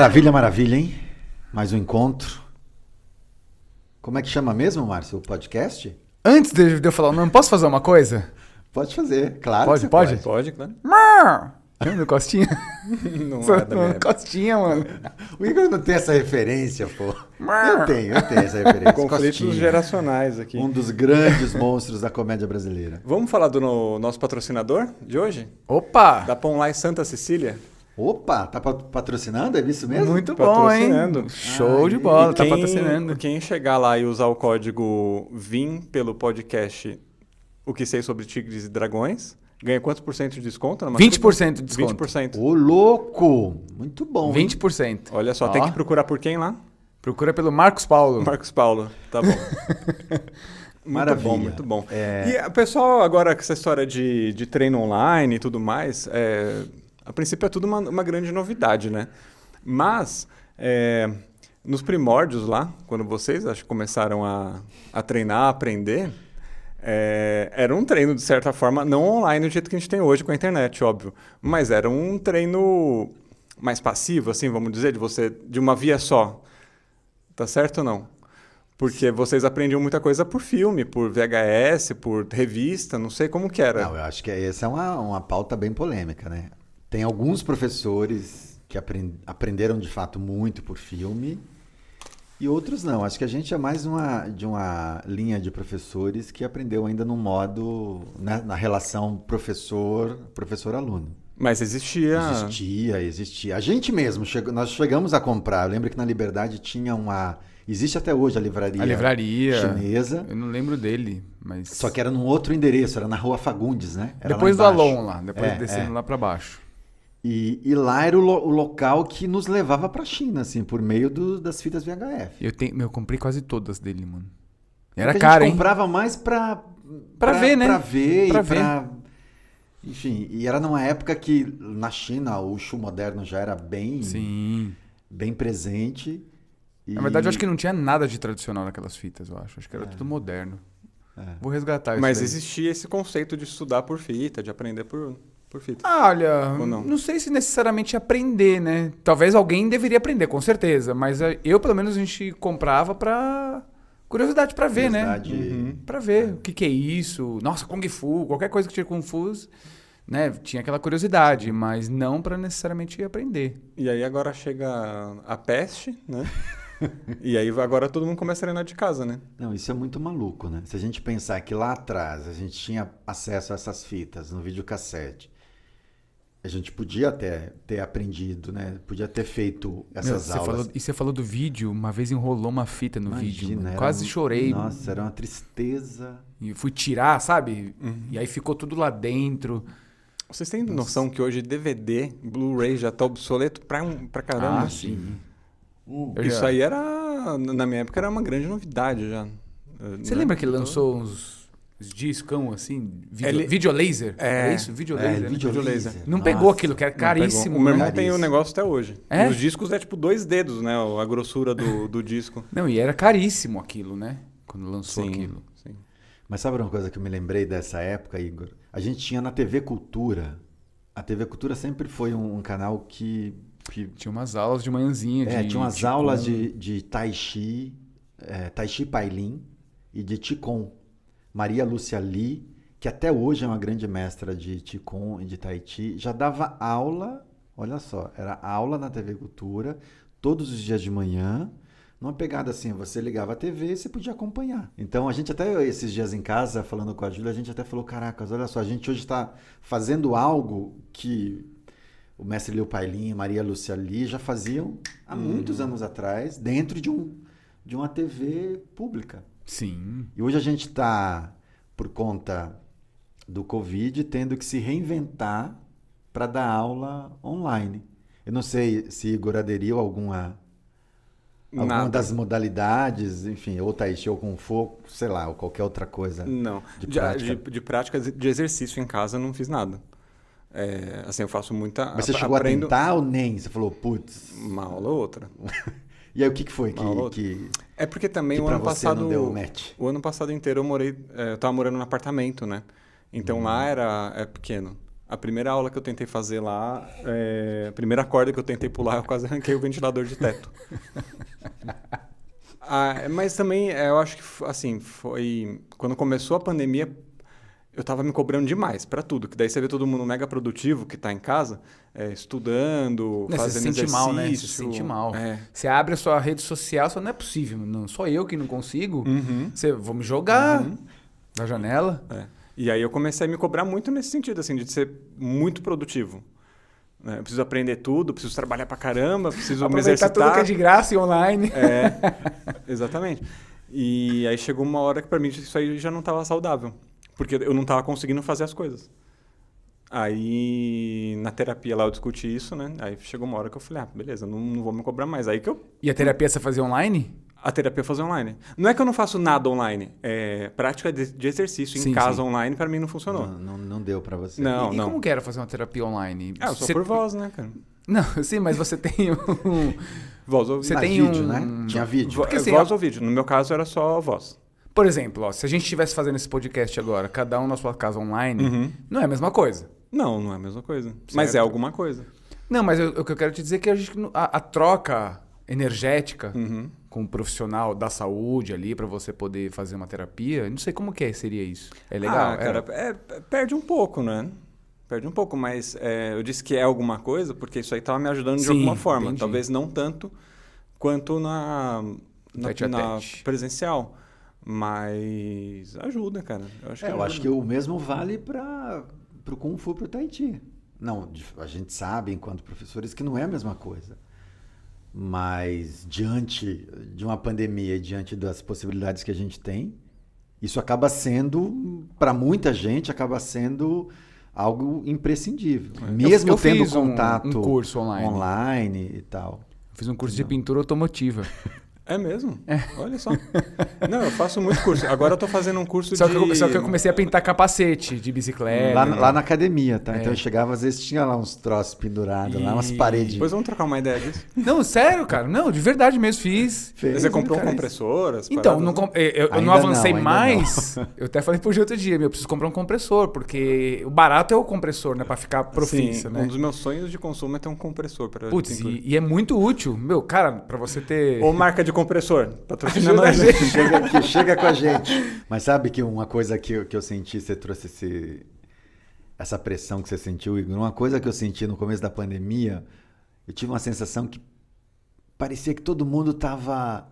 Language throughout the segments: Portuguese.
Maravilha, maravilha, hein? Mais um encontro. Como é que chama mesmo, Márcio, o podcast? Antes de eu falar o nome, posso fazer uma coisa? Pode fazer, claro. Pode, que você pode? Pode, claro. Lembra do Costinha? Não Só- é da minha. Costinha, mano. O Igor não tem essa referência, pô. Eu tenho, eu tenho essa referência. Conflitos Costinha, geracionais aqui. Um dos grandes monstros da comédia brasileira. Vamos falar do no- nosso patrocinador de hoje? Opa! Da Pão Lá em Santa Cecília? Opa, tá pa- patrocinando? É isso mesmo? Muito bom, hein? Patrocinando. Show de Ah, bola, tá quem, patrocinando. Quem chegar lá e usar o código VIM pelo podcast O que sei sobre tigres e dragões, ganha quantos por cento de desconto? na matrícula? 20% de desconto. 20%. Ô, louco! Muito bom. hein? 20%. Olha só, Ó. tem que procurar por quem lá? Procura pelo Marcos Paulo. Marcos Paulo. Tá bom. Muito Maravilha. bom, muito bom. É. E o pessoal, agora com essa história de, de treino online e tudo mais, é, a princípio é tudo uma, uma grande novidade, né? Mas, é, nos primórdios lá, quando vocês acho começaram a, a treinar, a aprender, é, era um treino, de certa forma, não online do jeito que a gente tem hoje com a internet, óbvio. Mas era um treino mais passivo, assim, vamos dizer, de você, de uma via só. Tá certo ou não? Porque vocês aprendiam muita coisa por filme, por VHS, por revista, não sei como que era. Não, eu acho que essa é uma, uma pauta bem polêmica, né? Tem alguns professores que apren- aprenderam de fato muito por filme e outros não. Acho que a gente é mais uma, de uma linha de professores que aprendeu ainda no modo, né, na relação professor, professor-aluno. Mas existia. Existia, existia. A gente mesmo, chegou, nós chegamos a comprar. Eu lembro que na Liberdade tinha uma. Existe até hoje a livraria, A livraria. chinesa, Eu não lembro dele, mas. só que era num outro endereço, era na rua Fagundes, né? Era depois do. Alon lá, depois É, descendo é. lá pra baixo. E, e lá era o, lo- o local que nos levava pra China, assim, por meio do- das fitas VHF. Eu, tenho, meu, eu comprei quase todas dele, mano. Porque Era a caro, gente hein? comprava mais pra... Pra ver, né? Pra ver Pra e ver. pra... Enfim, e era numa época que na China o Shu moderno já era bem, Sim. bem presente. E... Na verdade, eu acho que não tinha nada de tradicional naquelas fitas, eu acho. Acho que era tudo moderno. É. Vou resgatar isso. Mas daí. existia esse conceito de estudar por fita, de aprender por, por fita. Ah, olha, Ou não? não? sei se necessariamente aprender, né? Talvez alguém deveria aprender, com certeza. Mas eh, eu, pelo menos, a gente comprava pra. Curiosidade pra ver, Curiosidade. né? Uhum. Pra ver o que, que é isso. Nossa, Kung Fu, qualquer coisa que tinha Kung Fu, né? Tinha aquela curiosidade, mas não pra necessariamente aprender. E aí agora chega a peste, né? e aí agora todo mundo começa a treinar de casa, né? Não, isso é muito maluco, né? Se a gente pensar que lá atrás a gente tinha acesso a essas fitas no videocassete, a gente podia até ter aprendido, né? Podia ter feito Meu, essas você aulas. falou, e você falou do vídeo, uma vez enrolou uma fita no vídeo. Imagina, mano. era Quase chorei. Nossa, era uma tristeza. E fui tirar, sabe? Uhum. E aí ficou tudo lá dentro. Vocês têm noção que hoje DVD, Blu-ray já tá obsoleto pra, um- pra caramba? Ah, sim. Eu Isso já- aí era, na minha época, era uma grande novidade já. Você né? lembra que ele Então- lançou uns, uns discão assim? Vídeo, Ele- Videolaser? É. Era isso? Videolaser. É, né? videolaser. Não Nossa. pegou aquilo, que pegou. caríssimo. O meu né? irmão tem o Caríssimo. negócio até hoje. É? E os discos é tipo dois dedos, né? A grossura do, do disco. Não, e era caríssimo aquilo, né? Quando lançou aquilo. sim. Mas sabe uma coisa que eu me lembrei dessa época, Igor? A gente tinha na TV Cultura. A TV Cultura sempre foi um, um canal que, que Tinha umas aulas de manhãzinha. É, de tinha umas Qigong. aulas de, de Tai Chi, é, Tai Chi Pailin e de Qigong. Maria Lúcia Lee, que até hoje é uma grande mestra de Qigong e de Tai Chi, já dava aula, olha só, era aula na TV Cultura, todos os dias de manhã, numa pegada assim, você ligava a TV e você podia acompanhar. Então a gente até esses dias em casa, falando com a Júlia, a gente até falou, caracas, olha só, a gente hoje está fazendo algo que o mestre Leo Pailin e Maria Lúcia Lee já faziam há muitos anos atrás, dentro de, um, de uma TV pública. Sim. E hoje a gente está, por conta do Covid, tendo que se reinventar para dar aula online. Eu não sei se Igor aderiu a alguma, alguma Nada. das modalidades, enfim, ou Tai Chi ou Kung Fu, sei lá, ou qualquer outra coisa. Não. De De, prática. de, de prática de exercício em casa, não fiz nada. É, assim, eu faço muita. Mas você chegou aprendo a tentar ou nem? Você falou, putz. Uma aula ou outra. E aí o que, que foi que, que, É porque também que o ano passado. não deu match? O ano passado inteiro eu morei. é, eu tava morando num apartamento, né? Então Uhum. lá era é pequeno. A primeira aula que eu tentei fazer lá, é, a primeira corda que eu tentei pular, eu quase arranquei o ventilador de teto. ah, mas também, é, eu acho que, assim, foi... Quando começou a pandemia, eu tava me cobrando demais para tudo. Que daí você vê todo mundo mega produtivo que tá em casa, é, estudando, Não, fazendo você se sente mal, né? Você se sente mal. É. Você abre a sua rede social, só não é possível. Não, só eu que não consigo. Uhum. Você, vou me jogar da janela. É. E aí eu comecei a me cobrar muito nesse sentido, assim, de ser muito produtivo. né? Eu preciso aprender tudo, preciso trabalhar pra caramba, preciso me Aproveitar exercitar. tudo que é de graça e online. É, exatamente. E aí chegou uma hora que pra mim isso aí já não estava saudável. Porque eu não estava conseguindo fazer as coisas. Aí na terapia lá eu discuti isso, né? Aí chegou uma hora que eu falei, ah, beleza, não, não vou me cobrar mais. Aí que eu. E a terapia você fazia online? A terapia eu fazia online. Não é que eu não faço nada online. É prática de, de exercício em Sim, casa sim. online pra mim não funcionou. Não, não, não deu pra você. Não, e, e não. como que era fazer uma terapia online? Ah, eu sou Você- por voz, né, cara? Não, sim, mas você tem um... Voz ou Você Mas tem vídeo, um- né? Tinha vídeo. Porque assim, voz ou vídeo. No meu caso era só voz. Por exemplo, ó, se a gente estivesse fazendo esse podcast agora, cada um na sua casa online, Uhum. não é a mesma coisa. Não, não é a mesma coisa. Mas Certo. é alguma coisa. Não, mas o que eu quero te dizer é que a, gente, a, a troca energética Uhum. com um profissional da saúde ali pra você poder fazer uma terapia, não sei como que é, seria isso. É legal? Ah, cara, é, perde um pouco, né? Perde um pouco, mas é, eu disse que é alguma coisa porque isso aí estava me ajudando de Sim, alguma forma. entendi. Talvez não tanto quanto na, na, na presencial. Mas ajuda, cara. Eu acho que, É, eu ajuda. acho que o mesmo vale para o Kung Fu para o Tai Chi. Não, a gente sabe, enquanto professores, que não é a mesma coisa. Mas diante de uma pandemia, e diante das possibilidades que a gente tem, isso acaba sendo, para muita gente, acaba sendo algo imprescindível. Mesmo eu tendo fiz um- contato um curso online. online e tal. Fiz um curso de pintura automotiva. É mesmo? Olha só. Não, eu faço muito curso. Agora eu tô fazendo um curso Só de... que, eu, só que eu comecei a pintar capacete de bicicleta. lá, lá na academia, tá? É. Então eu chegava, às vezes tinha lá uns troços pendurados, lá umas E- paredes. Depois vamos trocar uma ideia disso. Não, sério, cara. Não, de verdade mesmo, fiz. Fez, Você comprou um compressor? as Então, paradas? não com- eu, eu Ainda não avancei não, mais. Eu até falei pro Gil outro dia, meu, eu preciso comprar um compressor, porque o barato é o compressor, né? Pra ficar profissa, Sim, né? Um dos meus sonhos de consumo é ter um compressor para Putz, e, e é muito útil. Meu, cara, pra você ter. Ou marca de compressor, patrocina nós. chega aqui, chega com a gente. Mas sabe que uma coisa que eu, que eu senti, você trouxe esse, essa pressão que você sentiu, Igor. Uma coisa que eu senti no começo da pandemia, eu tive uma sensação que parecia que todo mundo estava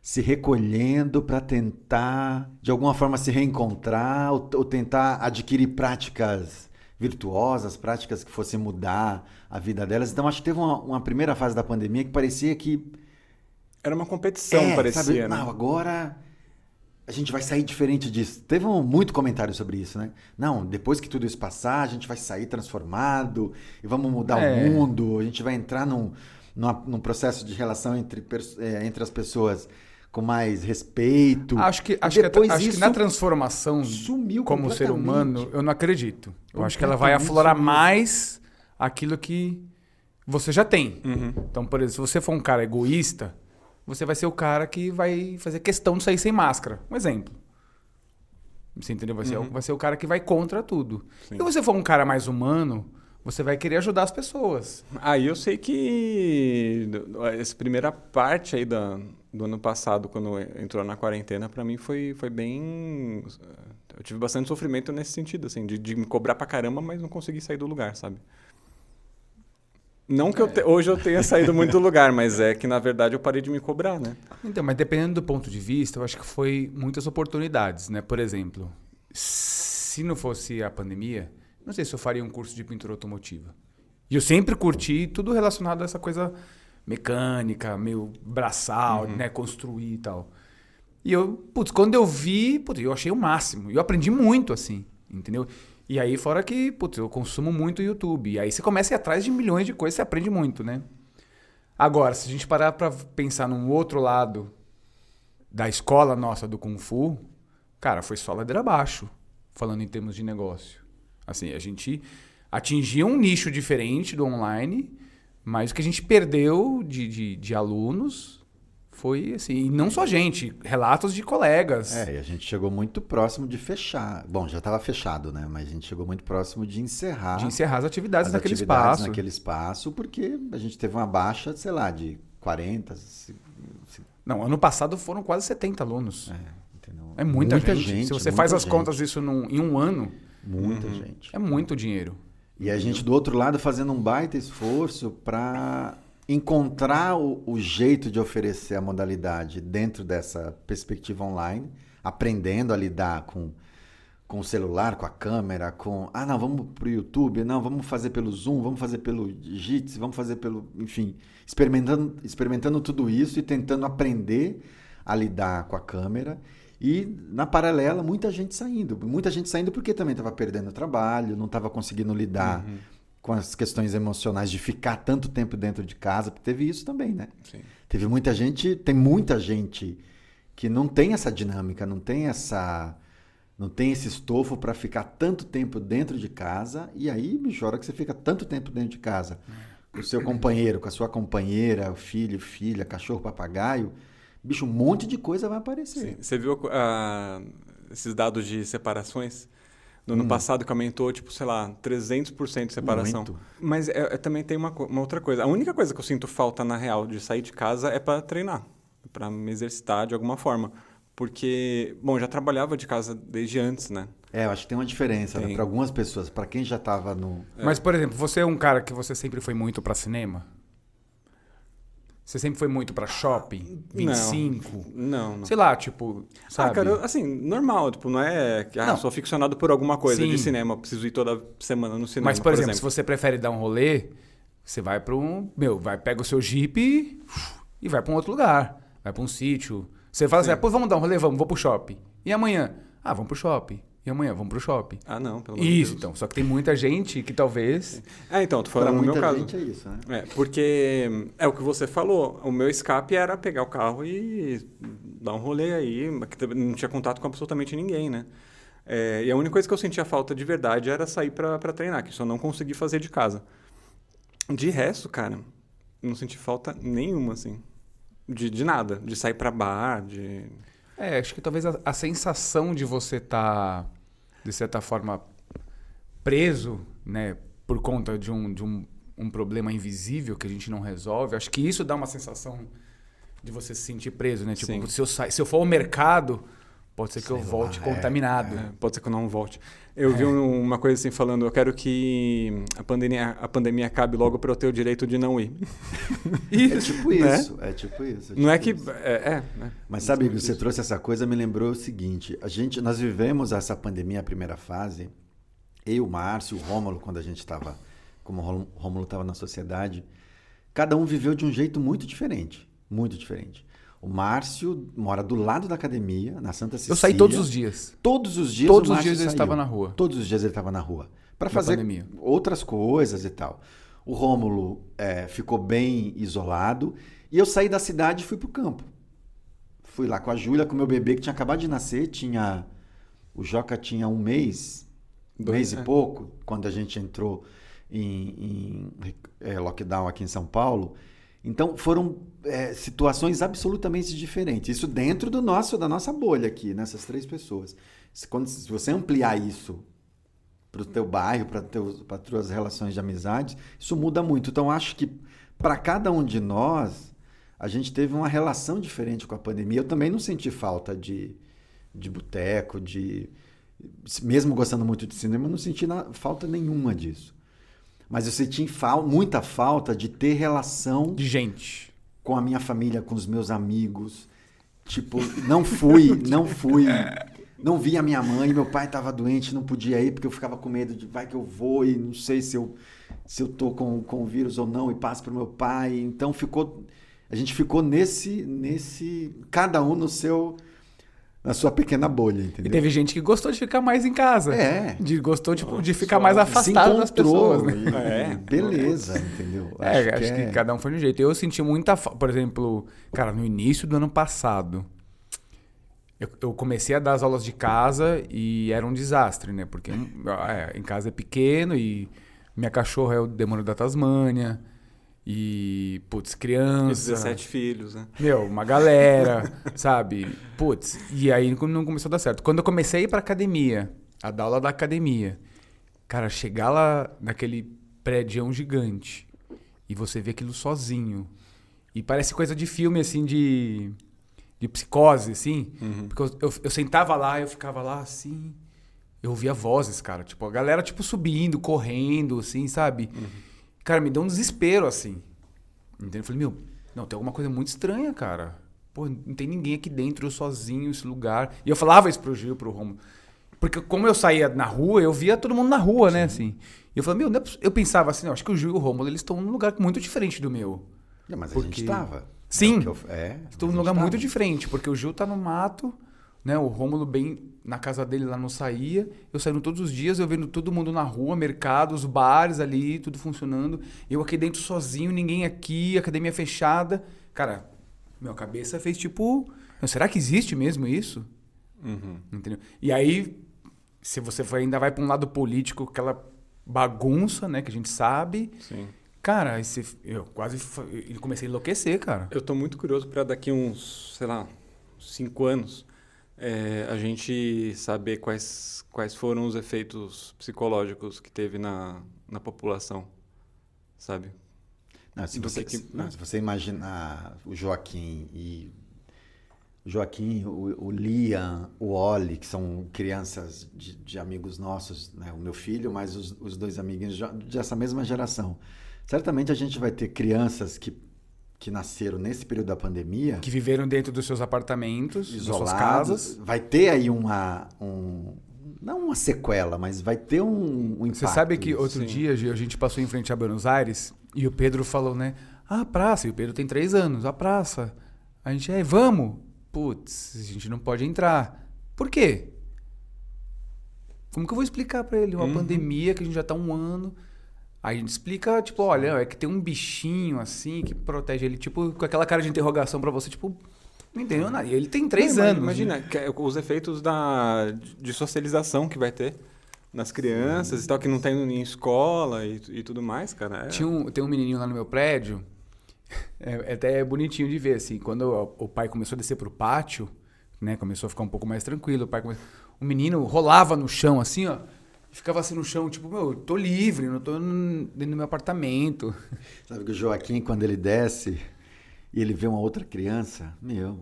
se recolhendo para tentar, de alguma forma, se reencontrar ou, ou tentar adquirir práticas virtuosas, práticas que fossem mudar a vida delas. Então, acho que teve uma, uma primeira fase da pandemia que parecia que Era uma competição, é, parecia, sabe? né? Não, agora a gente vai sair diferente disso. Teve um, muito comentário sobre isso, né? Não, depois que tudo isso passar, a gente vai sair transformado e vamos mudar É. o mundo. A gente vai entrar num, numa- num processo de relação entre, é, entre as pessoas com mais respeito. Acho que, acho, que, depois acho que isso na transformação sumiu como ser humano, eu não acredito. Eu acho que ela vai aflorar sumiu. mais aquilo que você já tem. Uhum. Então, por exemplo, se você for um cara egoísta, você vai ser o cara que vai fazer questão de sair sem máscara. Um exemplo. Você entendeu? Vai, ser, o- vai ser o cara que vai contra tudo. Sim. Se você for um cara mais humano, você vai querer ajudar as pessoas. Aí eu sei que essa primeira parte aí da, do ano passado, quando entrou na quarentena, pra mim foi, foi bem. Eu tive bastante sofrimento nesse sentido, assim, de, de me cobrar pra caramba, mas não consegui sair do lugar, sabe? Não que eu te- hoje eu tenha saído muito do lugar, mas é que na verdade eu parei de me cobrar, né? Então, mas dependendo do ponto de vista, eu acho que foi muitas oportunidades, né? Por exemplo, se não fosse a pandemia, não sei se eu faria um curso de pintura automotiva. E eu sempre curti tudo relacionado a essa coisa mecânica, meio braçal, né? Construir e tal. E eu, putz, quando eu vi, putz, eu achei o máximo. E eu aprendi muito, assim, entendeu? E aí, fora que, putz, eu consumo muito YouTube. E aí você começa a ir atrás de milhões de coisas, você aprende muito, né? Agora, se a gente parar pra pensar num outro lado da escola nossa do Kung Fu, cara, foi só ladeira abaixo, falando em termos de negócio. Assim, a gente atingia um nicho diferente do online, mas o que a gente perdeu de, de, de alunos foi assim, e não só gente, relatos de colegas. É, e a gente chegou muito próximo de fechar. Bom, já estava fechado, né? Mas a gente chegou muito próximo de encerrar. De encerrar as atividades as naquele atividades espaço. naquele espaço, porque a gente teve uma baixa, sei lá, de 40. se- se- Não, ano passado foram quase 70 alunos. É, entendeu? É muita, gente. Se você muita faz as gente, contas disso num- em um ano, Muita gente. é muito dinheiro. E a gente do outro lado fazendo um baita esforço para encontrar o, o jeito de oferecer a modalidade dentro dessa perspectiva online, aprendendo a lidar com, com o celular, com a câmera, com ah não, vamos pro YouTube, não, vamos fazer pelo Zoom, vamos fazer pelo Jitsi, vamos fazer pelo, enfim, experimentando, experimentando tudo isso e tentando aprender a lidar com a câmera. E, na paralela, muita gente saindo. Muita gente saindo porque também estava perdendo trabalho, não estava conseguindo lidar com as questões emocionais de ficar tanto tempo dentro de casa. porque Teve isso também, né? Sim. Teve muita gente, tem muita gente que não tem essa dinâmica, não tem essa não tem esse estofo para ficar tanto tempo dentro de casa e aí me chora que você fica tanto tempo dentro de casa com o seu companheiro, com a sua companheira, o filho, filha, cachorro, papagaio, bicho, um monte de coisa vai aparecer. Sim. Você viu ah, esses dados de separações? No ano Hum. passado que aumentou, tipo, sei lá, 300% de separação. Muito. Mas é- é- também tem uma, uma outra coisa. A única coisa que eu sinto falta, na real, de sair de casa é para treinar. para me exercitar de alguma forma. Porque, bom, eu já trabalhava de casa desde antes, né? É, eu acho que tem uma diferença, né? Tem. Para algumas pessoas, para quem já estava no Mas, por exemplo, você é um cara que você sempre foi muito pra cinema? Você sempre foi muito pra shopping? 25? Não, não. Sei lá, tipo, sabe? Ah, cara, eu- assim, normal, tipo, não é que ah, Não. sou ficcionado por alguma coisa Sim. de cinema, preciso ir toda semana no cinema, Mas, por, exemplo, se você prefere dar um rolê, você vai pra um. Meu, vai, pega o seu jeep e vai pra um outro lugar. Vai pra um sítio. Você fala assim, Sim. ah, pô, vamos dar um rolê? Vamos, vou pro shopping. E amanhã? Ah, vamos pro shopping. E amanhã? Vamos pro shopping. Ah, não, pelo amor Isso, então. Só que tem muita gente que talvez. É, então, Para falando no meu caso. gente é isso, né? É, porque é o que você falou. O meu escape era pegar o carro e dar um rolê aí, não tinha contato com absolutamente ninguém, né? É, e a única coisa que eu sentia falta de verdade era sair pra treinar, que eu não consegui fazer de casa. De resto, cara, não senti falta nenhuma, assim. De, de nada. De sair pra bar, de. É, acho que talvez a, a sensação de você estar, de certa forma, preso, né, por conta de um, de um, um problema invisível que a gente não resolve, acho que isso dá uma sensação de você se sentir preso, né? Tipo, Sim. se eu, sa- se eu for ao mercado, pode ser que eu Sei lá, volte é, contaminado. É, pode ser que eu não volte. Eu vi um- uma coisa assim falando, eu quero que a pandemia, a pandemia acabe logo para eu ter o direito de não ir. É tipo Né? isso, é tipo isso. Não é tipo que. isso. É, é, né? Mas sabe, você trouxe essa coisa, me lembrou o seguinte: a gente, nós vivemos essa pandemia, a primeira fase, eu, Márcio, o Rômulo, quando a gente estava, como o Rômulo estava na sociedade, cada um viveu de um jeito muito diferente, muito diferente. O Márcio mora do lado da academia, na Santa Cecília. Eu saí todos os dias. Todos os dias Todos os dias ele estava na rua. Todos os dias ele estava na rua. Para fazer pandemia. outras coisas e tal. O Rômulo é, ficou bem isolado. E eu saí da cidade e fui pro campo. Fui lá com a Júlia, com o meu bebê que tinha acabado de nascer. Tinha. O Joca tinha um mês, Dois, mês é. e pouco, quando a gente entrou em, em, é, lockdown aqui em São Paulo. Então foram é, situações absolutamente diferentes. Isso dentro do nosso, da nossa bolha aqui, nessas três pessoas. Se, quando, se você ampliar isso para o teu bairro, para as tuas relações de amizade, isso muda muito. Então acho que para cada um de nós a gente teve uma relação diferente com a pandemia. Eu também não senti falta de, de boteco, de mesmo gostando muito de cinema, não senti na- falta nenhuma disso. Mas eu senti fal muita falta de ter relação De gente. com a minha família, com os meus amigos. Tipo, não fui, não fui. Não vi a minha mãe, meu pai estava doente, não podia ir porque eu ficava com medo de vai que eu vou e não sei se eu se eu tô com, com o vírus ou não e passo para meu pai. Então ficou a gente ficou nesse nesse cada um no seu na sua pequena bolha, E entendeu? teve gente que gostou de ficar mais em casa. É. De, gostou tipo, de Só ficar mais Se afastado das pessoas. Né? e- É. e beleza, entendeu? É, acho, que, é- cada um foi de um jeito. Eu senti muita. fa- Por exemplo, cara, no início do ano passado, eu, eu comecei a dar as aulas de casa e era um desastre, né? Porque é, em casa é pequeno e minha cachorra é o demônio da Tasmânia. E, putz, E criança. 17 filhos, né? Meu, uma galera, sabe? Putz, e aí não começou a dar certo. Quando eu comecei a ir pra academia, a dar aula da academia, cara, chegar lá naquele prédio gigante e você vê aquilo sozinho. E parece coisa de filme, assim, de, de psicose, assim. Porque eu, eu, eu sentava lá, eu ficava lá assim. Eu ouvia vozes, cara. Tipo, a galera, tipo, subindo, correndo, assim, sabe? Cara, me deu um desespero, assim. Entendeu? Eu falei, meu, não, tem alguma coisa muito estranha, cara. Pô, não tem ninguém aqui dentro, eu sozinho, esse lugar. E eu falava isso pro Gil, pro Romulo. Porque como eu saía na rua, eu via todo mundo na rua, né, assim. E eu falei, meu, é eu pensava assim, não, acho que o Gil e o Romulo, eles estão num lugar muito diferente do meu. Não, mas a Porque- gente tava. Sim. É, eu- é Estou a num lugar tava. muito diferente, porque o Gil tá no mato, né? O Rômulo bem na casa dele lá não saía. Eu saindo todos os dias, eu vendo todo mundo na rua, mercados, bares ali, tudo funcionando. Eu aqui dentro sozinho, ninguém aqui, academia fechada. Cara, minha cabeça fez tipo, será que existe mesmo isso? Uhum. Entendeu? E aí, se você for- ainda vai para um lado político, aquela bagunça, né, que a gente sabe. Sim. Cara, você- eu quase eu comecei a enlouquecer, cara. Eu tô muito curioso para daqui uns, sei lá, uns cinco anos, é, a gente saber quais, quais foram os efeitos psicológicos que teve na, na população, sabe? Não, se, do você, que não, se você imaginar o Joaquim e Joaquim, o, o Liam, o Oli, que são crianças de, de amigos nossos, né? o meu filho, mas os, os dois amiguinhos dessa mesma geração. Certamente a gente vai ter crianças que, que nasceram nesse período da pandemia, Que viveram dentro dos seus apartamentos, das suas isolados. casas. Vai ter aí uma. Um, não uma sequela, mas vai ter um, um impacto. Você sabe que outro sim. dia Gil, a gente passou em frente a Buenos Aires e o Pedro falou, né? Ah, a praça. E o Pedro tem três anos, a praça. A gente, é, vamos. Putz, a gente não pode entrar. Por quê? Como que eu vou explicar pra ele? Uma Uhum. pandemia que a gente já tá um ano. Aí a gente explica, tipo, olha, é que tem um bichinho assim que protege ele, tipo, com aquela cara de interrogação pra você, tipo, não entendeu nada. E ele tem três anos. Imagina, né? é os efeitos da, de socialização que vai ter nas crianças e tal, que não tem em escola e, e tudo mais, cara. É- Tinha um, tem um menininho lá no meu prédio, é, é até bonitinho de ver, assim, quando o, pai começou a descer pro pátio, né, começou a ficar um pouco mais tranquilo, o pai come... o menino rolava no chão, assim, ó, ficava assim no chão, tipo, meu, eu tô livre, não tô dentro do meu apartamento. Sabe que o Joaquim, quando ele desce e ele vê uma outra criança, meu.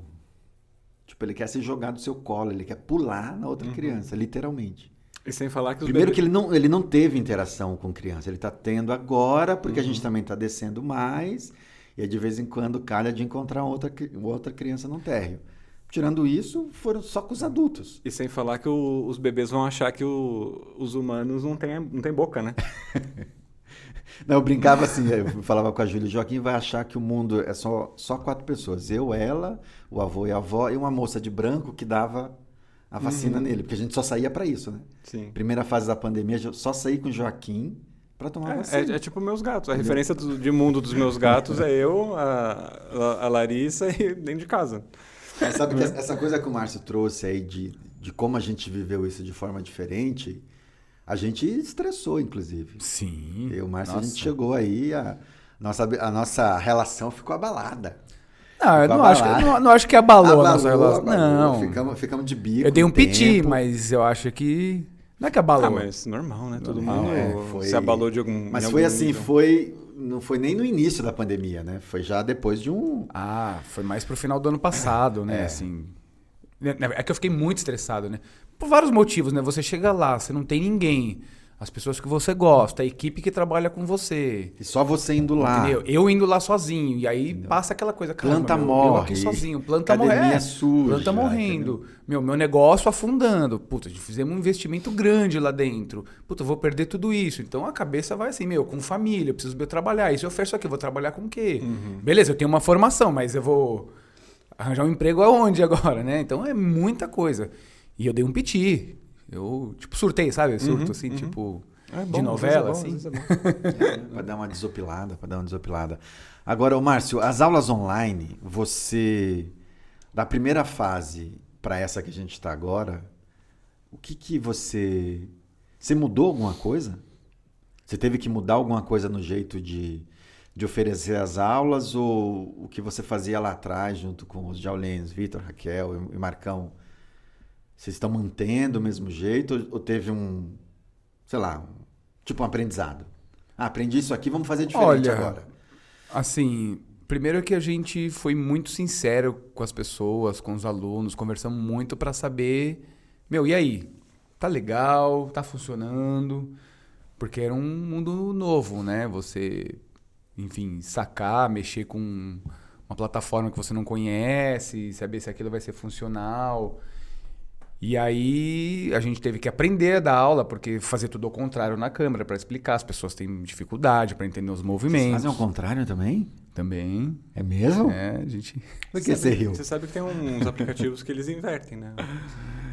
Tipo, ele quer se jogar do seu colo, ele quer pular na outra criança, literalmente. E sem falar que Primeiro bebês- que ele não, ele não teve interação com criança, ele está tendo agora, porque a gente também está descendo mais, e aí de vez em quando calha de encontrar outra, outra criança no térreo. Tirando isso, foram só com os adultos. E sem falar que o- os bebês vão achar que o- os humanos não têm não tem boca, né? Não, eu brincava assim, eu falava com a Júlia, Joaquim vai achar que o mundo é só, só quatro pessoas. Eu, ela, o avô e a avó, e uma moça de branco que dava a vacina nele, porque a gente só saía para isso, né? Sim. Primeira fase da pandemia, eu só saí com o Joaquim para tomar É, vacina. é- é tipo meus gatos. A referência do- de mundo dos meus gatos é eu, a, a- a Larissa e dentro de casa. Mas sabe que essa coisa que o Márcio trouxe aí de, de como a gente viveu isso de forma diferente, a gente estressou, inclusive. Sim. Eu e o Márcio, a Nossa. gente chegou aí, a nossa, a nossa relação ficou abalada. Não, eu Ficou não acho, que, não, não acho que abalou, a Abalou, nossa relação. abalou. Não. Ficamos, ficamos de bico. eu dei um piti, tempo. mas eu acho que. Não é que abalou. Ah, mas normal, né? Todo Normal, mundo é, foi- se abalou de algum Mas foi algum assim, nível. foi. Não foi nem no início da pandemia, né? Foi já depois de um. Ah, foi mais pro final do ano passado, né? É. Assim. É que eu fiquei muito estressado, né? Por vários motivos, né? Você chega lá, você não tem ninguém. As pessoas que você gosta, a equipe que trabalha com você. E só você indo lá. Entendeu? Eu indo lá sozinho. E aí passa aquela coisa, Planta meu, morre. Eu aqui sozinho. Planta Academia morre. é, suja, Planta morrendo. Meu, meu negócio afundando. Puta, fizemos um investimento grande lá dentro. Puta, eu vou perder tudo isso. Então a cabeça vai assim, meu, com família, eu preciso eu trabalhar. Isso eu ofereço aqui, eu vou trabalhar com o quê? Beleza, eu tenho uma formação, mas eu vou arranjar um emprego aonde agora, né? Então é muita coisa. E eu dei um piti. Eu, tipo, surtei, sabe? Surto, assim, tipo, É de bom, novela, vezes é assim. bom, vezes é bom. para dar uma desopilada, para dar uma desopilada. Agora, ô Márcio, as aulas online, você da primeira fase para essa que a gente está agora, o que que você você mudou alguma coisa? Você teve que mudar alguma coisa no jeito de de oferecer as aulas ou o que você fazia lá atrás junto com os jaulenos, Vitor, Raquel e Marcão? Vocês estão mantendo o mesmo jeito ou teve um, sei lá, um, tipo um aprendizado? Ah, aprendi isso aqui, vamos fazer diferente Olha, agora. Assim, primeiro que a gente foi muito sincero com as pessoas, com os alunos, conversamos muito para saber, meu, e aí? Tá legal? Tá funcionando? Porque era um mundo novo, né? Você, enfim, sacar, mexer com uma plataforma que você não conhece, saber se aquilo vai ser funcional. E aí a gente teve que aprender a dar aula, porque fazer tudo ao contrário na câmera para explicar, as pessoas têm dificuldade para entender os Vocês movimentos. fazem ao contrário também? Também. É mesmo? É, a gente. Por que você riu? Você sabe que tem uns aplicativos que eles invertem, né?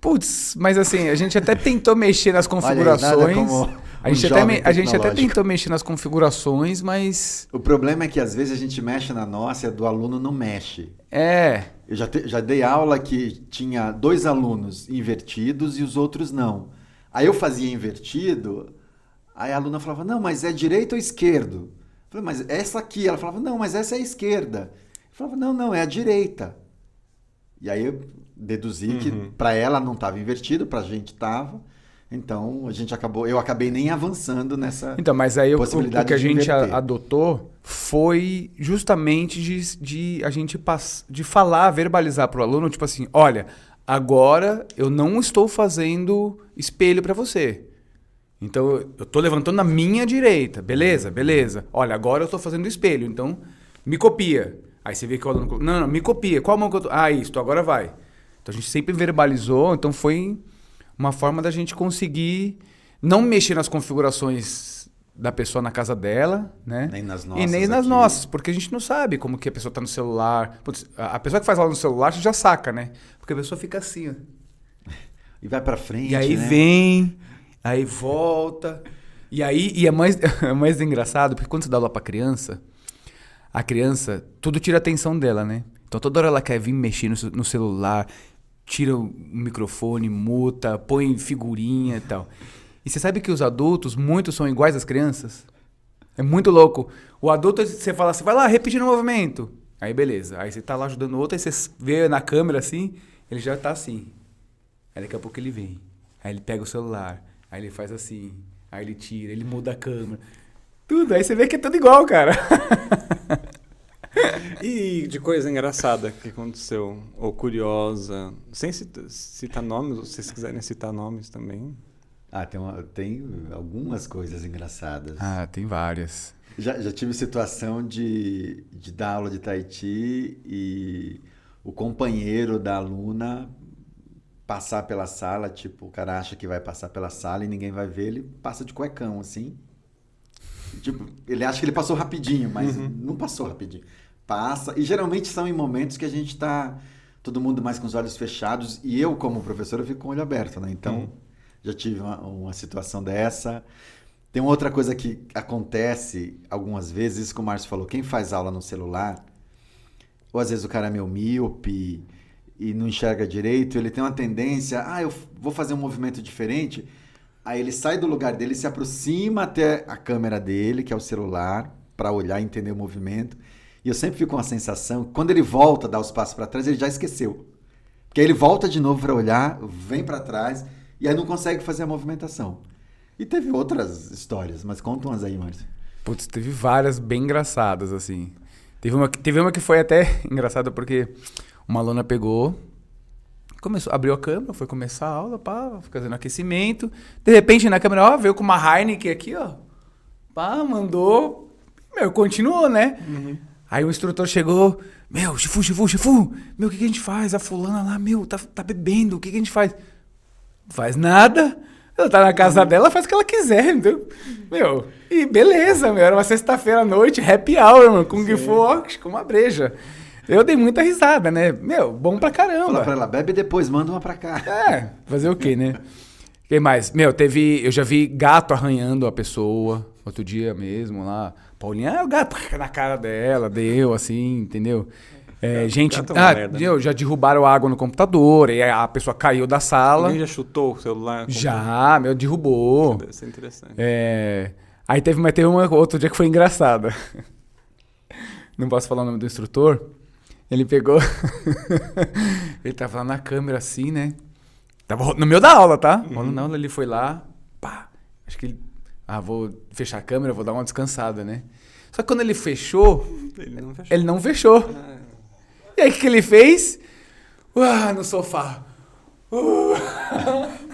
Putz, mas assim, a gente até tentou mexer nas Olha configurações. como a, gente um até, a gente até tentou mexer nas configurações, mas. O problema é que às vezes a gente mexe na nossa e a do aluno não mexe. É. Eu já, te- já dei aula que tinha dois alunos invertidos e os outros não. Aí eu fazia invertido, aí a aluna falava, não, mas é direito ou esquerdo? Eu falei, mas essa aqui. Ela falava, não, mas essa é a esquerda. Eu falava, não, não, é a direita. E aí eu deduzi que Uhum. para ela não estava invertido, para a gente estava. Então a gente acabou, eu acabei nem avançando nessa. Então, mas aí o, o Possibilidade que a gente inverter. adotou foi justamente de, de a gente pass, de falar, verbalizar para o aluno, tipo assim, olha, agora eu não estou fazendo espelho para você. Então eu tô levantando na minha direita, beleza, beleza. Olha, agora eu tô fazendo espelho, então me copia. Aí você vê que o aluno, não, não, me copia. Qual mão que eu tô? Ah, isso, agora vai. Então a gente sempre verbalizou, então foi uma forma da gente conseguir não mexer nas configurações da pessoa na casa dela, né? Nem nas E nossas nem nas aqui. nossas, porque a gente não sabe como que a pessoa tá no celular. Putz, a pessoa que faz aula no celular você já saca, né? Porque a pessoa fica assim, ó. E vai para frente. E aí né? vem, aí volta. E aí, e é mais, é mais engraçado, porque quando você dá aula pra criança, a criança, tudo tira a atenção dela, né? Então toda hora ela quer vir mexer no, no celular, tira o microfone, muta, põe figurinha e tal. E você sabe que os adultos, muitos são iguais às crianças? É muito louco. O adulto, você fala assim, vai lá, repetindo o movimento. Aí beleza. Aí você tá lá ajudando o outro, aí você vê na câmera assim, ele já tá assim. Aí daqui a pouco ele vem. Aí ele pega o celular. Aí ele faz assim. Aí ele tira, ele muda a câmera. Tudo. Aí você vê que é tudo igual, cara. E de coisa engraçada que aconteceu, ou curiosa, sem cita- citar nomes, ou se vocês quiserem citar nomes também. Ah, tem, uma- tem algumas coisas engraçadas. Ah, tem várias. Já, já tive situação de, de dar aula de Tahiti e o companheiro da aluna passar pela sala, tipo, o cara acha que vai passar pela sala e ninguém vai ver, ele passa de cuecão, assim. Tipo, ele acha que ele passou rapidinho, mas não passou rapidinho. Passa, e geralmente são em momentos que a gente tá todo mundo mais com os olhos fechados, e eu, como professor, eu fico com o olho aberto, né? Então, Uhum. já tive uma, uma situação dessa. Tem uma outra coisa que acontece algumas vezes, isso que o Márcio falou, quem faz aula no celular, ou às vezes o cara é meio míope e não enxerga direito, ele tem uma tendência, ah, eu vou fazer um movimento diferente, aí ele sai do lugar dele, se aproxima até a câmera dele, que é o celular, para olhar e entender o movimento, e eu sempre fico com a sensação, que quando ele volta, dá os passos para trás, ele já esqueceu. Porque aí ele volta de novo para olhar, vem para trás, e aí não consegue fazer a movimentação. E teve outras histórias, mas conta umas aí, Márcio. Putz, teve várias bem engraçadas, assim. Teve uma, que- teve uma que foi até engraçada porque uma aluna pegou, começou, abriu a câmera, foi começar a aula, pá, fazendo aquecimento. De repente, na câmera, ó, veio com uma Heineken aqui, ó. Pá, mandou. Meu, continuou, né? Aí o instrutor chegou, meu, Chifu, Chifu, Chifu, meu, o que, que a gente faz? A fulana lá, meu, tá, tá bebendo, o que, que a gente faz? Faz nada. Ela tá na casa dela, faz o que ela quiser, entendeu? Meu, e beleza, meu. Era uma sexta-feira à noite, happy hour, mano. Kung Fu, ó, com uma breja. Eu dei muita risada, né? Meu, bom pra Fala caramba. pra ela, bebe depois, manda uma pra cá. É, fazer o quê, né? Quem mais? Meu, teve. Eu já vi gato arranhando a pessoa. Outro dia mesmo lá. Paulinha, ah, o gato na cara dela, deu, assim, entendeu? É, gente, é ah, merda, eu, já derrubaram água no computador, e a pessoa caiu da sala. Alguém já chutou o celular? Já, meu, derrubou. Deve ser interessante. É, Aí teve, mas teve uma outro dia que foi engraçada. Não posso falar o nome do instrutor. Ele pegou. ele tava lá na câmera assim, né? Tava no meio da aula, tá? Uhum. Na aula, ele foi lá, pá. Acho que ele. Ah, vou fechar a câmera, vou dar uma descansada, né? Só que quando ele fechou, Ele não fechou. ele não fechou. E aí o que, que ele fez? Uah, no sofá. Uh.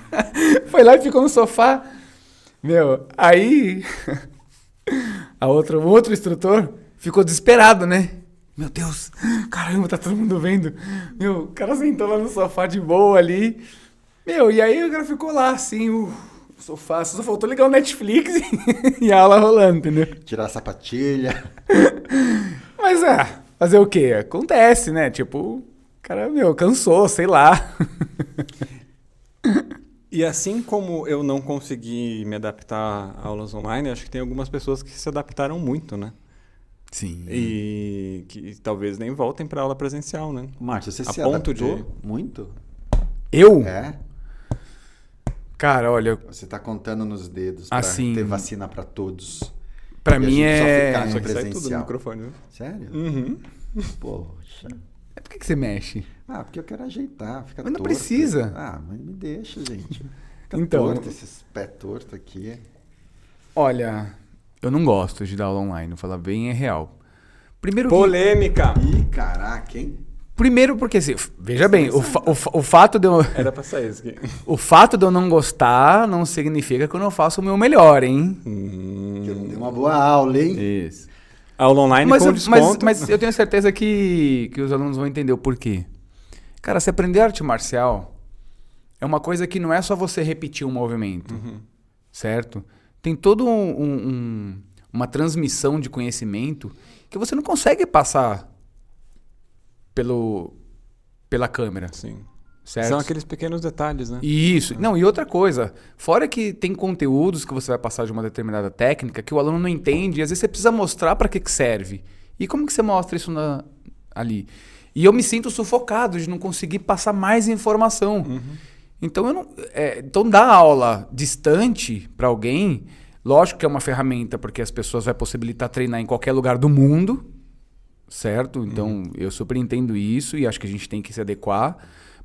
Foi lá e ficou no sofá. Meu, aí a outra, o outro instrutor ficou desesperado, né? Meu Deus, caramba, tá todo mundo vendo. Meu, o cara sentou lá no sofá de boa ali. Meu, e aí o cara ficou lá assim, sofá, só faltou ligar o Netflix e a aula rolando, entendeu? Tirar a sapatilha. Mas é, fazer o quê? Acontece, né? Tipo, o cara, meu, cansou, sei lá. E assim como eu não consegui me adaptar a aulas online, acho que tem algumas pessoas que se adaptaram muito, né? Sim. E que talvez nem voltem para aula presencial, né? Márcio, você A se ponto adaptou de- muito? Eu? É? Cara, olha, Você tá contando nos dedos pra Assim- ter vacina pra todos. pra E a mim gente só é. ficar Só que sai tudo no presencial. microfone. Né? Sério? Uhum. Poxa. É, Por que, que você mexe? Ah, porque eu quero ajeitar, fica Mas não torto. precisa. Ah, mas me deixa, gente. Fica Então- torto, esses pé torto aqui. Olha, eu não gosto de dar aula online, vou falar bem, é real. Primeiro, que- Polêmica! Ih, caraca, hein? Primeiro porque, assim, veja bem, o, fa- o fa- o fato de eu, Era pra sair isso aqui. o fato de eu não gostar não significa que eu não faço o meu melhor, hein? Que eu não dei uma boa aula, hein? Isso. Aula online Mas, com eu- mas, desconto. mas eu tenho certeza que, que os alunos vão entender o porquê. Cara, se aprender arte marcial é uma coisa que não é só você repetir um movimento, Uhum. certo? Tem todo um, um- um- uma transmissão de conhecimento que você não consegue passar pelo, pela câmera, Sim. certo? São aqueles pequenos detalhes, né? Isso. Não, e outra coisa, fora que tem conteúdos que você vai passar de uma determinada técnica que o aluno não entende, e às vezes você precisa mostrar para que, que serve. E como que você mostra isso na- ali? E eu me sinto sufocado de não conseguir passar mais informação. Então, eu não, é, então dar aula distante para alguém, lógico que é uma ferramenta, porque as pessoas vai possibilitar treinar em qualquer lugar do mundo, certo? Então, eu super entendo isso e acho que a gente tem que se adequar.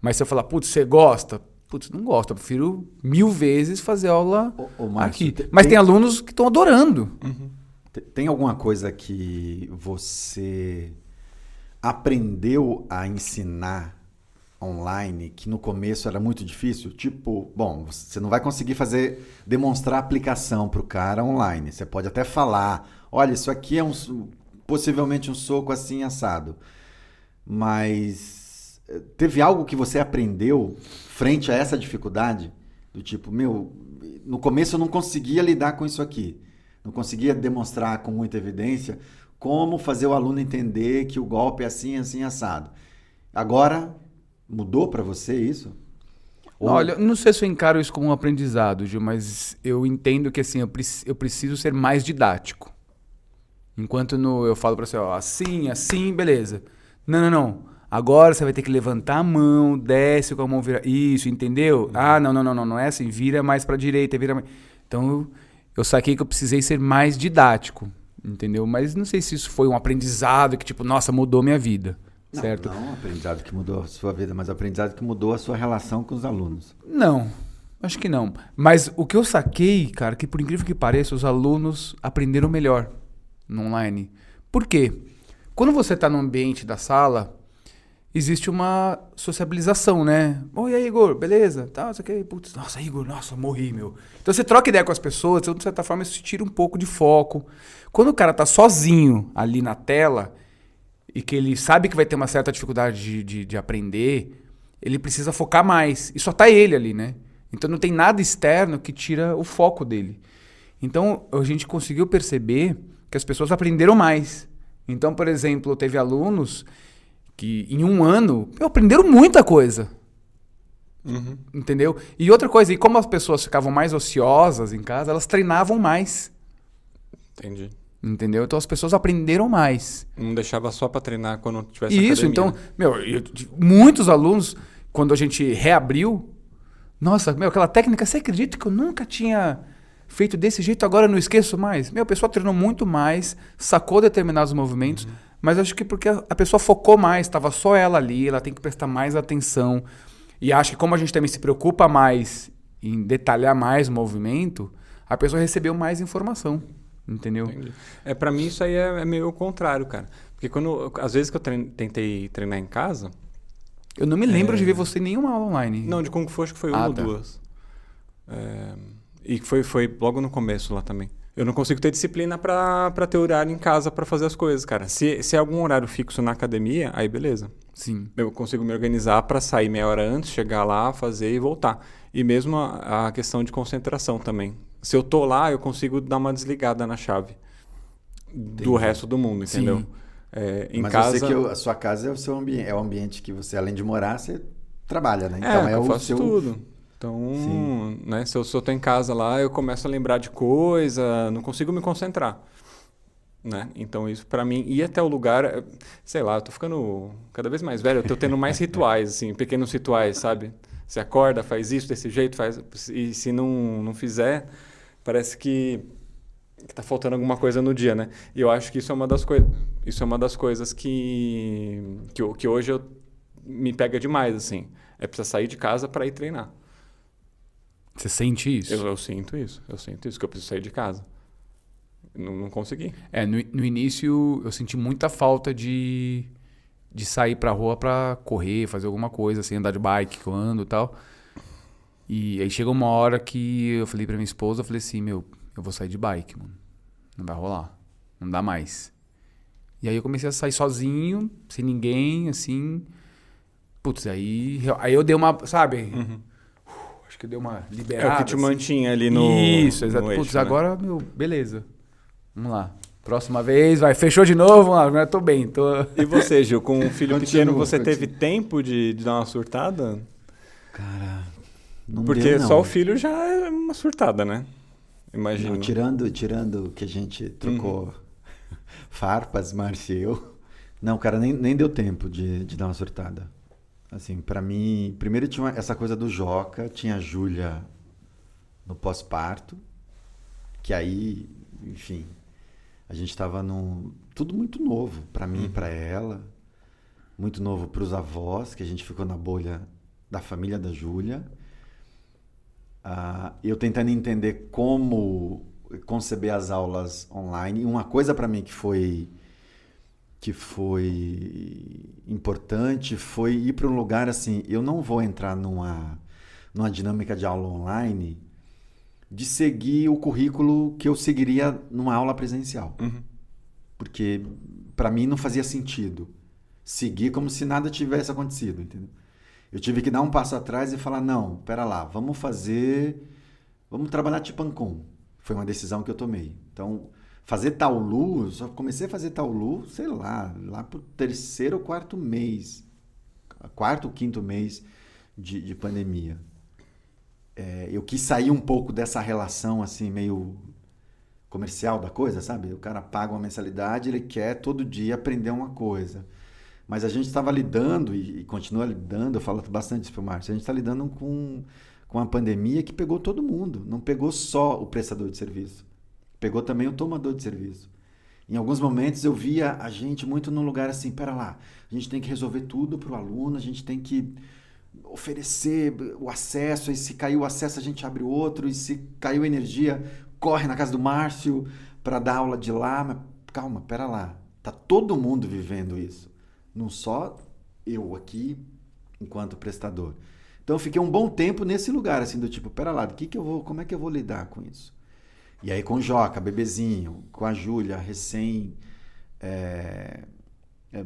Mas se eu falar, putz, você gosta? Putz, não gosto. Eu prefiro mil vezes fazer aula Ô, ô, aqui. te- Mas tem tem- alunos que estão adorando. Te- Tem alguma coisa que você aprendeu a ensinar online que no começo era muito difícil? Tipo, bom, você não vai conseguir fazer demonstrar aplicação para o cara online. Você pode até falar, olha, isso aqui é um possivelmente um soco assim assado. Mas teve algo que você aprendeu frente a essa dificuldade? Do tipo, meu, no começo eu não conseguia lidar com isso aqui. Não conseguia demonstrar com muita evidência como fazer o aluno entender que o golpe é assim, assim, assado. Agora, mudou para você isso? Ou- Olha, não sei se eu encaro isso como um aprendizado, Gil, mas eu entendo que assim, eu, eu preciso ser mais didático. Enquanto no, eu falo para você, ó, assim, assim, beleza. Não, não, não. Agora você vai ter que levantar a mão, desce com a mão vira. Isso, entendeu? Ah, não, não, não, não, não é assim. Vira mais para direita, vira mais. Então eu, eu saquei que eu precisei ser mais didático, entendeu? Mas não sei se isso foi um aprendizado que tipo, nossa, mudou minha vida, Não, certo? Não, aprendizado que mudou a sua vida, mas aprendizado que mudou a sua relação com os alunos. Não, acho que não. Mas o que eu saquei, cara, que por incrível que pareça, os alunos aprenderam melhor no online. Por quê? Quando você está no ambiente da sala, existe uma sociabilização, né? Oi, aí, Igor, beleza? Tá, isso aqui, putz, nossa, Igor, nossa, morri, meu. Então você troca ideia com as pessoas, então, de certa forma isso tira um pouco de foco. Quando o cara tá sozinho ali na tela e que ele sabe que vai ter uma certa dificuldade de, de, de aprender, ele precisa focar mais. E só tá ele ali, né? Então não tem nada externo que tira o foco dele. Então a gente conseguiu perceber que as pessoas aprenderam mais. Então, por exemplo, teve alunos que em um ano aprenderam muita coisa. Uhum. Entendeu? E outra coisa, e como as pessoas ficavam mais ociosas em casa, elas treinavam mais. Entendi. Entendeu? Então as pessoas aprenderam mais. Não deixava só pra treinar quando tivesse Isso, academia. então, meu, eu- muitos alunos, quando a gente reabriu, nossa, meu, aquela técnica, você acredita que eu nunca tinha feito desse jeito, agora eu não esqueço mais. Meu, a pessoa treinou muito mais, sacou determinados movimentos, uhum. mas acho que porque a pessoa focou mais, estava só ela ali, ela tem que prestar mais atenção. E acho que como a gente também se preocupa mais em detalhar mais o movimento, a pessoa recebeu mais informação. Entendeu? Entendi. É, para mim isso aí é, é, meio o contrário, cara. Porque quando, às vezes que eu trein, tentei treinar em casa... Eu não me lembro é... de ver você em nenhuma aula online. Não, de Kung Fu acho que foi ah, uma tá. ou duas. É... E foi, foi logo no começo lá também. Eu não consigo ter disciplina para ter horário em casa para fazer as coisas, cara. Se, se é algum horário fixo na academia, aí beleza. Sim. Eu consigo me organizar para sair meia hora antes, chegar lá, fazer e voltar. E mesmo a, a, questão de concentração também. Se eu tô lá, eu consigo dar uma desligada na chave Entendi. do resto do mundo, entendeu? É, em Mas casa... eu sei que a sua casa é o seu ambiente, é o ambiente que você, além de morar, você trabalha, né? Então é, é eu o faço seu... tudo. Então, né, se eu, tô em casa lá, eu começo a lembrar de coisa, não consigo me concentrar. Né? Então, isso para mim, ir até o lugar, sei lá, eu tô ficando cada vez mais velho, eu tô tendo mais rituais, assim, pequenos rituais, sabe? Você acorda, faz isso desse jeito, faz. E se não, não fizer, parece que, que tá faltando alguma coisa no dia, né? E eu acho que isso é uma das coisas. Isso é uma das coisas que, que, que hoje eu, me pega demais, assim. É precisar sair de casa para ir treinar. Você sente isso? Eu, eu, sinto isso. Eu sinto isso, que eu preciso sair de casa. Não, não consegui. É, no, no início eu senti muita falta de, de sair pra rua pra correr, fazer alguma coisa, assim, andar de bike, quando e tal. E aí chegou uma hora que eu falei pra minha esposa, eu falei assim, meu, eu vou sair de bike, mano. Não vai rolar. Não dá mais. E aí eu comecei a sair sozinho, sem ninguém, assim. Putz, aí, aí eu dei uma, sabe? Uhum. Acho que deu uma liberada. É o que te assim. mantinha ali no. Isso, exato. No Putz, eixo, né? agora, meu, beleza. Vamos lá. Próxima vez, vai, fechou de novo, agora tô bem. Tô... E você, Gil, com um filho pequeno, você teve tempo de, de, dar uma surtada? Cara, não Porque deu, não. só o filho já é uma surtada, né? Imagina. tirando, tirando que a gente trocou uhum. farpas, Márcio e eu. Não, cara, nem, nem deu tempo de, de dar uma surtada. Assim, para mim, primeiro tinha essa coisa do Joca, tinha a Júlia no pós-parto, que aí, enfim, a gente estava num tudo muito novo para mim e uhum. para ela, muito novo para os avós, que a gente ficou na bolha da família da Júlia. Uh, eu tentando entender como conceber as aulas online. E uma coisa para mim que foi que foi importante foi ir para um lugar assim, eu não vou entrar numa, numa dinâmica de aula online de seguir o currículo que eu seguiria numa aula presencial. Uhum. Porque para mim não fazia sentido seguir como se nada tivesse acontecido, entendeu? Eu tive que dar um passo atrás e falar, não, pera lá, vamos fazer, vamos trabalhar tipo Ancon. Foi uma decisão que eu tomei. Então, fazer Taulu, só comecei a fazer Taulu, sei lá, lá pro terceiro ou quarto mês, quarto ou quinto mês de, de pandemia. É, eu quis sair um pouco dessa relação assim meio comercial da coisa, sabe? O cara paga uma mensalidade, ele quer todo dia aprender uma coisa. Mas a gente estava lidando e, e, continua lidando, eu falo bastante isso para o Márcio, a gente está lidando com, com a pandemia que pegou todo mundo, não pegou só o prestador de serviço Pegou também o tomador de serviço. Em alguns momentos eu via a gente muito num lugar assim, pera lá, a gente tem que resolver tudo para o aluno, a gente tem que oferecer o acesso, e se caiu o acesso a gente abre outro, e se caiu energia, corre na casa do Márcio para dar aula de lá, mas calma, pera lá, tá todo mundo vivendo isso, não só eu aqui enquanto prestador. Então eu fiquei um bom tempo nesse lugar assim do tipo, pera lá, que que eu vou, como é que eu vou lidar com isso? E aí com o Joca, bebezinho, com a Júlia, recém é,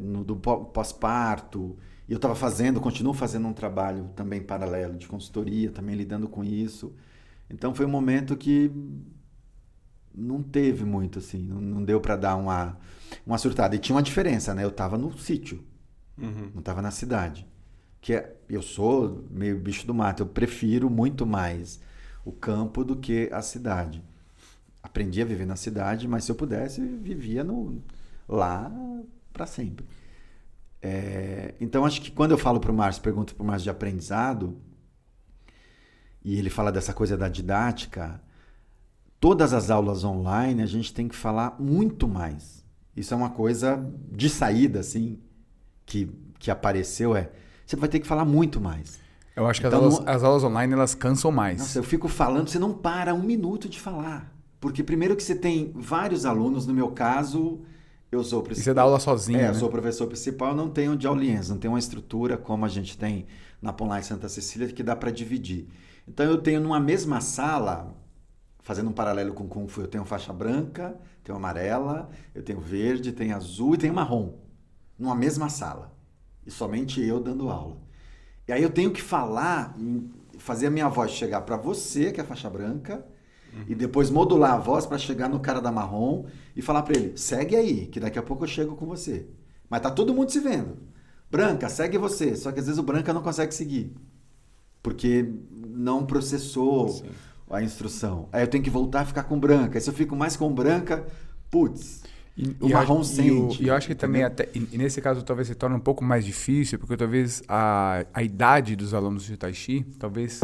no, do pós-parto. E eu estava fazendo, continuo fazendo um trabalho também paralelo de consultoria, também lidando com isso. Então foi um momento que não teve muito, assim, não, não deu para dar uma, uma surtada. E tinha uma diferença, né? Eu estava no sítio, uhum. não estava na cidade. Que é, eu sou meio bicho do mato, eu prefiro muito mais o campo do que a cidade aprendi a viver na cidade, mas se eu pudesse, vivia no, lá para sempre. É, então, acho que quando eu falo para o Márcio, pergunto para o Márcio de aprendizado, e ele fala dessa coisa da didática, todas as aulas online a gente tem que falar muito mais. Isso é uma coisa de saída, assim, que, que apareceu, é você vai ter que falar muito mais. Eu acho que Então, as, aulas, as aulas online elas cansam mais. Nossa, eu fico falando, você não para um minuto de falar. Porque primeiro que você tem vários alunos, no meu caso, eu sou o e principal. você dá aula sozinho, É, né? eu sou o professor principal, não tenho de auliência, não tenho uma estrutura como a gente tem na Ponline Santa Cecília que dá para dividir. Então eu tenho numa mesma sala, fazendo um paralelo com Kung Fu, eu tenho faixa branca, tenho amarela, eu tenho verde, tenho azul e tenho marrom. Numa mesma sala. E somente eu dando aula. E aí eu tenho que falar, fazer a minha voz chegar para você, que é faixa branca, e depois modular a voz para chegar no cara da marrom e falar para ele: segue aí, que daqui a pouco eu chego com você. Mas tá todo mundo se vendo. Branca, segue você. Só que às vezes o branca não consegue seguir. Porque não processou a instrução. Aí eu tenho que voltar a ficar com branca. Aí se eu fico mais com branca, putz, E, o marrom acho- o- sente. E eu acho que também, até, e nesse caso, talvez se torne um pouco mais difícil, porque talvez a, a idade dos alunos de Tai Chi, talvez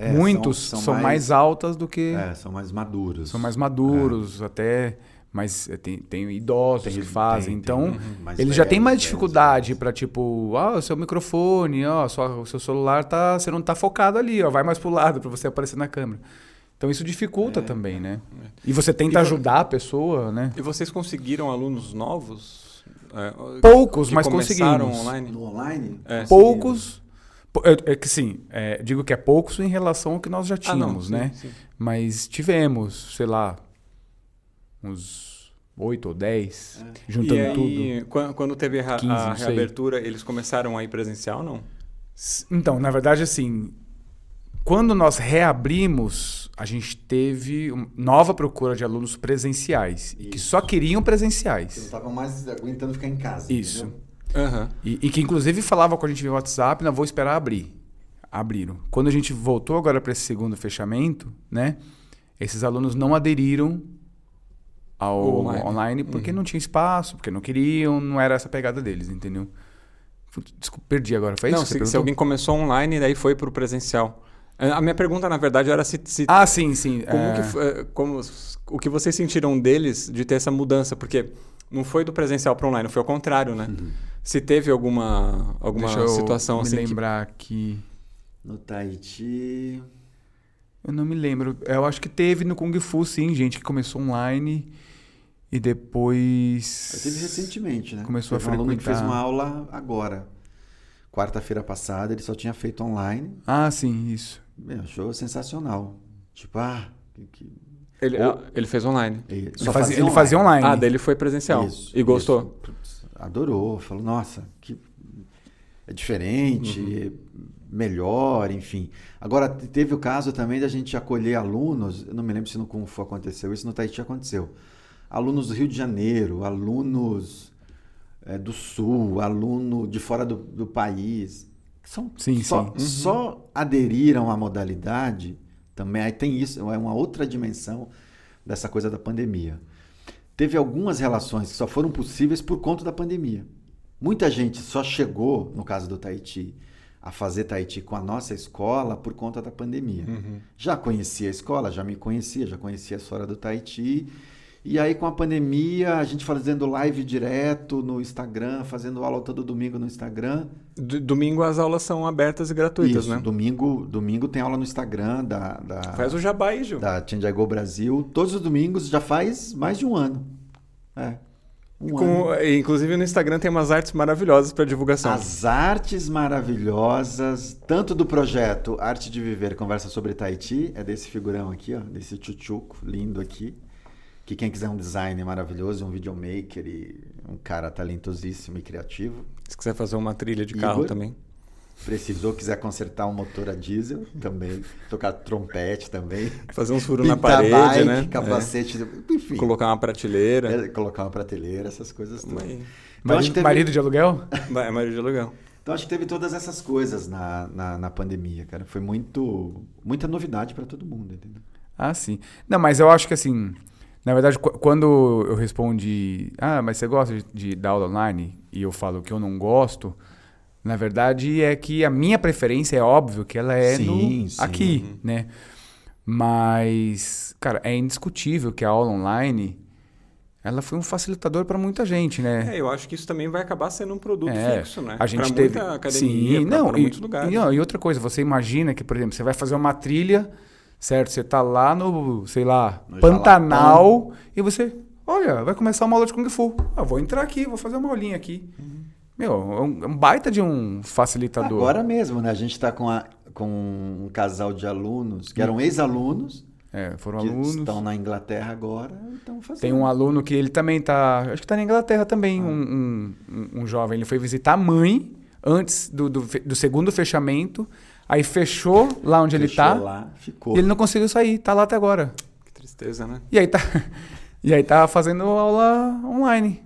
É, muitos são- são, são mais, mais- altas do que. É, são mais maduros. São mais maduros, até. Mas eh, tem, tem idosos Tem- que fazem. tem- então, tem, uhum, eles já têm mais velhos, dificuldade para tipo, ah, o seu microfone, ó, sua, o seu celular tá, você não tá focado ali, ó, vai mais pro lado para você aparecer na câmera. Então isso É, dificulta também, né? E você tenta E ajudar a pessoa, né? E vocês conseguiram alunos novos? É, Poucos, que mas conseguimos. online? No online? É. conseguimos. Poucos. É, é que sim, é, digo que é poucos em relação ao que nós já Ah, não, tínhamos, sim, né? sim. Mas tivemos, sei lá, uns oito ou dez, juntando e tudo. aí, quan- quando teve a, a 15, não sei. reabertura, eles começaram a ir presencial, não? Então, na verdade, assim, quando nós reabrimos, a gente teve nova procura de alunos presenciais, e que Isso. só queriam Eles não presenciais. estavam mais aguentando ficar em casa. Isso. entendeu? Aham. E, e que inclusive falava com a gente via WhatsApp, não vou esperar abrir. Abriram. Quando a gente voltou agora para esse segundo fechamento, né? Esses alunos não aderiram ao O online, online. porque Uhum. não tinha espaço, porque não queriam, não era essa pegada deles, entendeu? Desculpa, perdi agora. Foi isso não, você se, se alguém começou online e daí foi pro presencial. A minha pergunta, na verdade, era se, se Ah, sim, sim. Como é, que eh, como, o que vocês sentiram deles de ter essa mudança? Porque não foi do presencial para online, foi ao contrário, né? Se teve alguma, alguma Deixa eu situação me assim que- lembrar que... No Tahiti. Eu não me lembro. Eu acho que teve no Kung Fu, sim, gente que começou online e depois... Teve recentemente, né? Começou Teve a um aluno que fez frequentar. uma aula agora. Quarta-feira passada, ele só tinha feito online. Ah, sim, isso. Meu, achou sensacional. Tipo, ah, que, que- Ele, Ou- ah, ele fez online. ele Ele só fazia, ele fazia online. Ah, daí ele foi presencial. Isso, e gostou? isso. Adorou, falou, nossa, que é diferente, Uhum. é melhor, enfim. Agora, te- teve o caso também da gente acolher alunos, eu não me lembro se no Kung Fu aconteceu, isso no Tahiti aconteceu. Alunos do Rio de Janeiro, alunos eh, do Sul, aluno de fora do, do país. São, Sim, só, sim. Uhum. só aderiram à modalidade também. Aí tem isso, é uma outra dimensão dessa coisa da pandemia. Teve algumas relações que só foram possíveis por conta da pandemia. Muita gente só chegou, no caso do Tahiti, a fazer Tahiti com a nossa escola por conta da pandemia. Já conhecia a escola, já me conhecia, já conhecia a história do Tahiti. E aí, com a pandemia, a gente fazendo live direto no Instagram, fazendo aula todo domingo no Instagram. D- domingo as aulas são abertas e gratuitas, Isso, né? domingo, domingo tem aula no Instagram da, da, Faz o jabá aí, Gil. da Chandigo Brasil. Todos os domingos já faz mais de um ano. É. Um ano. Com- e, inclusive no Instagram tem umas artes maravilhosas para divulgação. As artes maravilhosas, tanto do projeto Arte de Viver Conversa sobre Tahiti, é desse figurão aqui, ó, desse tchutchuco lindo aqui. Que quem quiser um design maravilhoso, um videomaker e um cara talentosíssimo e criativo, Se quiser fazer uma trilha de carro Igor? também. precisou, quiser consertar um motor a diesel também, tocar trompete também, Fazer uns furos na parede, bike, né? capacete, enfim. É. Colocar uma prateleira. É, colocar uma prateleira, essas coisas Então, acho Marido, teve- marido de aluguel? É marido de aluguel. Então acho que teve todas essas coisas na, na, na pandemia, cara. Foi muito muita novidade para todo mundo, entendeu? Ah, sim. Não, mas eu acho que assim, na verdade, qu- quando eu respondi, ah, mas você gosta de, de dar aula online? E eu falo que eu não gosto, na verdade é que a minha preferência é óbvio que ela é Sim, no, sim. aqui, né? Mas cara, é indiscutível que a aula online ela foi um facilitador para muita gente, né? É, eu acho que isso também vai acabar sendo um produto É, fixo, né? A gente pra teve muita academia, Sim, pra, não, pra e, muitos lugares. E, ó, e outra coisa, você imagina que, por exemplo, você vai fazer uma trilha, certo? Você tá lá no, sei lá, No Pantanal e você, olha, vai começar uma aula de Kung Fu. Ah, vou entrar aqui, vou fazer uma aulinha aqui. Uhum. Meu, é um, é um baita de um facilitador. Agora mesmo, né? A gente está com, a- com um casal de alunos que eram ex-alunos, É, foram que alunos. estão na Inglaterra agora e estão fazendo. Tem um aluno que ele também tá. Acho que tá na Inglaterra Ah. também, um, um, um- um jovem. Ele foi visitar a mãe antes do, do, do segundo fechamento. Aí fechou lá onde ele Fechou tá. lá, ficou. E ele não conseguiu sair, tá lá até agora. Que tristeza, né? E aí tá, e aí tá fazendo aula online.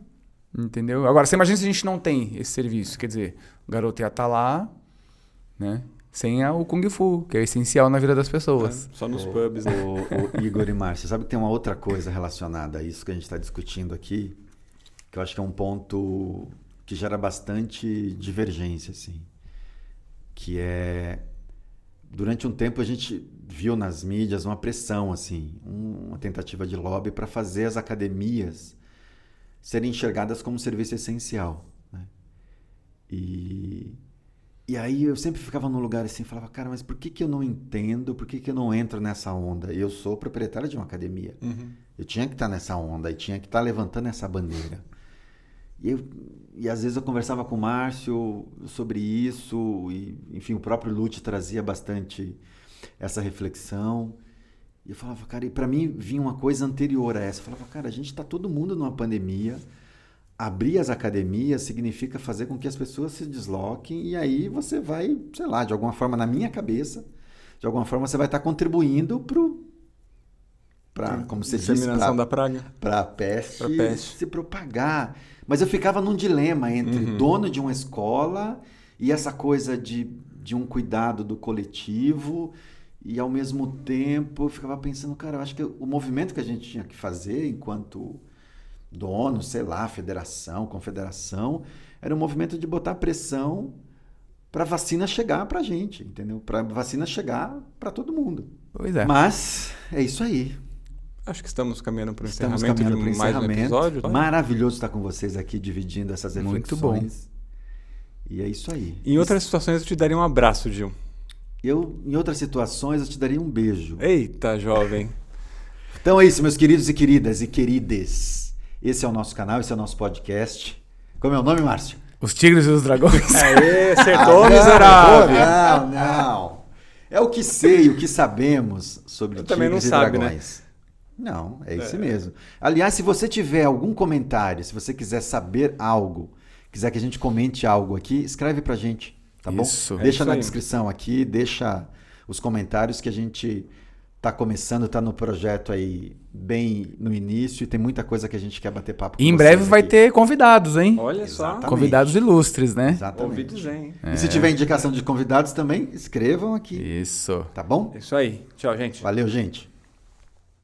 Entendeu? Agora, você imagina se a gente não tem esse serviço. Quer dizer, o garoto ia estar lá, né? Sem a- o Kung Fu, que é essencial na vida das pessoas. Só nos O- pubs, né? O, o Igor e Márcio, sabe que tem uma outra coisa relacionada a isso que a gente está discutindo aqui, que eu acho que é um ponto que gera bastante divergência, assim, que é durante um tempo a gente viu nas mídias uma pressão, assim, um- uma tentativa de lobby para fazer as academias serem enxergadas como um serviço essencial, né? E e aí eu sempre ficava num lugar assim, falava, cara, mas por que, que eu não entendo, por que, que eu não entro nessa onda? Eu sou proprietário de uma academia. Uhum. Eu tinha que estar nessa onda e tinha que estar levantando essa bandeira. E, eu, e às vezes eu conversava com o Márcio sobre isso, e enfim, o próprio Lute trazia bastante essa reflexão. E eu falava, cara, e para mim vinha uma coisa anterior a essa. Eu falava, cara, a gente está todo mundo numa pandemia. Abrir as academias significa fazer com que as pessoas se desloquem e aí você vai, sei lá, de alguma forma, na minha cabeça, de alguma forma você vai estar contribuindo pro para, como você disse, pra- da praga. para a peste, Pra peste. se propagar. Mas eu ficava num dilema entre Uhum. dono de uma escola e essa coisa de, de um cuidado do coletivo. E ao mesmo tempo eu ficava pensando, cara, eu acho que o movimento que a gente tinha que fazer enquanto dono, sei lá, federação, confederação, era um movimento de botar pressão para a vacina chegar para a gente, entendeu? Para a vacina chegar para todo mundo. Pois é. Mas é isso aí. Acho que estamos caminhando para o Estamos encerramento caminhando de para o mais um encerramento. episódio. Maravilhoso estar com vocês aqui dividindo essas Muito reflexões. E é isso aí. Em outras situações eu te daria um abraço, Gil. Eu, em outras situações, eu te daria um beijo. Eita, jovem. Então é isso, meus queridos e queridas e querides. Esse é o nosso canal, esse é o nosso podcast. Como é o nome, Márcio? Os Tigres e os Dragões. Aê, acertou, Ah, miserável. Não, não. É o que sei, o que sabemos sobre Eu também não tigres e sabe, né? Não, é isso mesmo. Aliás, se você tiver algum comentário, se você quiser saber algo, quiser que a gente comente algo aqui, escreve pra gente, tá Isso. bom? É Deixa isso na aí. descrição aqui, deixa os comentários que a gente tá começando, tá no projeto aí bem no início e tem muita coisa que a gente quer bater papo com em vocês breve vai aqui. ter convidados, hein? Olha só. Exatamente. Convidados ilustres, né? Exatamente. Ouvi dizer, hein? E se tiver indicação de convidados também, escrevam aqui, Isso. tá bom? É isso aí. Tchau, gente. Valeu, gente.